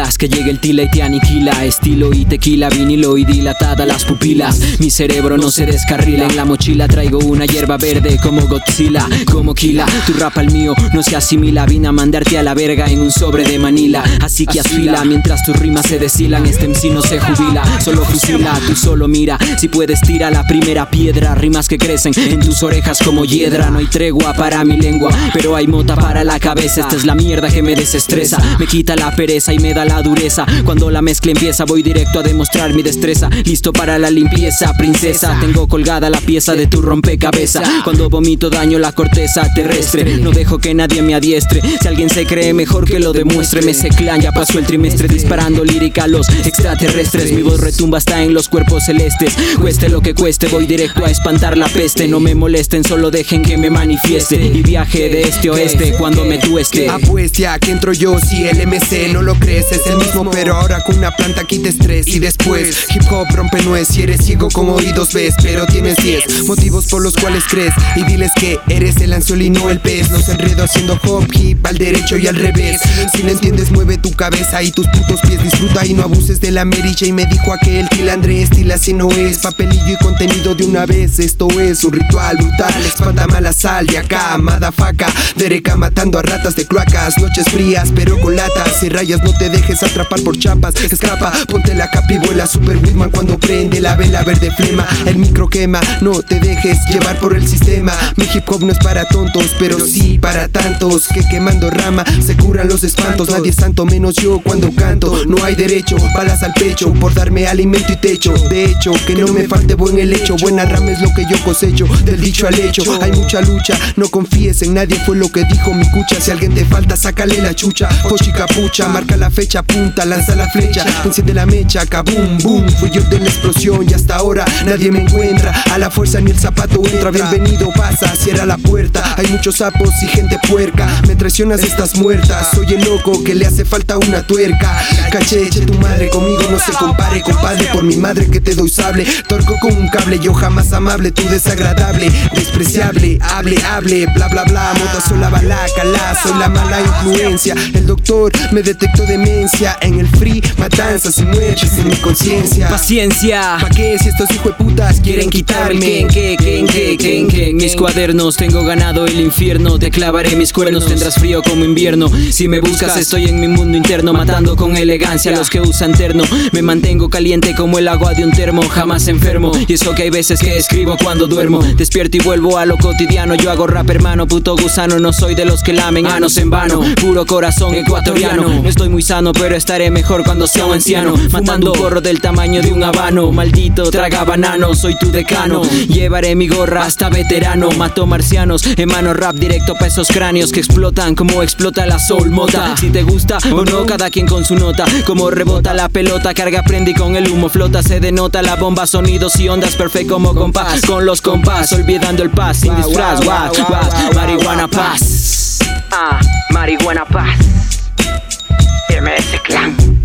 Que llegue el tila y te aniquila. Estilo y tequila, vinilo y dilatada las pupilas. Mi cerebro no se descarrila. En la mochila traigo una hierba verde como Godzilla Como Kila, tu rap al mío no se asimila. Vine a mandarte a la verga en un sobre de Manila. Así que asfila mientras tus rimas se deshilan. Este MC no se jubila, solo fusila. Tú solo mira, si puedes tira la primera piedra. Rimas que crecen en tus orejas como hiedra. No hay tregua para mi lengua, pero hay mota para la cabeza. Esta es la mierda que me desestresa. Me quita la pereza y me da la dureza. Cuando la mezcla empieza voy directo a demostrar mi destreza. Listo para la limpieza, princesa. Tengo colgada la pieza de tu rompecabezas. Cuando vomito daño la corteza terrestre. No dejo que nadie me adiestre. Si alguien se cree mejor que lo demuestre Me clan, ya pasó el trimestre disparando lírica a los extraterrestres. Mi voz retumba hasta en los cuerpos celestes. Cueste lo que cueste voy directo a espantar la peste. No me molesten, solo dejen que me manifieste. Y viaje de este oeste cuando me tueste. Apueste a que entro yo si el MC no lo crees Es el mismo pero ahora con una planta quita estrés. Y después hip hop rompe nuez Si eres ciego con oídos ves pero tienes 10 Motivos por los cuales crees. Y diles que eres el ansiolino el pez. No se enredo haciendo hop hip al derecho y al revés. Si no entiendes mueve tu cabeza y tus putos pies. Disfruta y no abuses de la mericha. Y me dijo aquel que el Andrés estilo así no es Papelillo y contenido de una vez. Esto es un ritual brutal. Espanta mala sal de acá, madafaca Dereca matando a ratas de cloacas. Noches frías pero con latas y rayas No te dejes atrapar por chapas Escapa, ponte la capa vuela Super Whitman cuando prende la vela verde flema. El micro quema, no te dejes llevar por el sistema. Mi hip hop no es para tontos Pero sí para tantos. Que quemando rama Se curan los espantos. Nadie es santo menos yo cuando canto. No hay derecho, balas al pecho Por darme alimento y techo. De hecho, que no me falte buen helecho Buena rama es lo que yo cosecho Del dicho al hecho, hay mucha lucha No confíes en nadie, fue lo que dijo mi cucha. Si alguien te falta, sácale la chucha. Pochi capucha, marca la fecha, punta Lanza la flecha, enciende la mecha Kabum, boom, fui yo de la explosión Y hasta ahora nadie me encuentra. A la fuerza ni el zapato entra. Bienvenido, pasa, cierra la puerta. Hay muchos sapos y gente puerca. Me traicionas, estás muerta. Soy el loco que le hace falta una tuerca. Caché, eche tu madre, conmigo no se compare Compadre, por mi madre que te doy sable. Torco con un cable, yo jamás amable Tú desagradable, despreciable Hable, hable, bla bla bla. Mota soy la balaca, la soy la mala influencia. El doctor me detectó demencia En el free, matanzas y muertes en mi conciencia. Paciencia. ¿Pa' qué si estos hijos de putas quieren quitarme? ¿Qué, qué, qué, qué, qué? En mis cuadernos tengo ganado el infierno. Te clavaré mis cuernos, tendrás frío como invierno. Si me buscas estoy en mi mundo interno Matando con elegancia a los que usan terno. Me mantengo caliente como el agua de un termo Jamás enfermo. Y eso que hay veces que escribo cuando duermo. Despierto y vuelvo a lo cotidiano. Yo hago rap hermano, puto gusano. No soy de los que lamen anos en vano. Puro corazón ecuatoriano. No estoy muy sano pero estaré mejor cuando sea un anciano. Matando un gorro del tamaño de un habano. Maldito traga banano, soy tu decano. Llevaré mi gorra hasta veterano. Mato marcianos, emano rap directo pa' esos cráneos Que explotan como explota la soul mota. Si te gusta o no, cada quien con su nota. Como rebota la pelota, carga prende y con el humo flota. Se denota la bomba, sonidos y ondas perfecto como compás. Con los compás, olvidando el paz sin disfraz guas, guas, Marihuana paz. Ah, marihuana paz clang.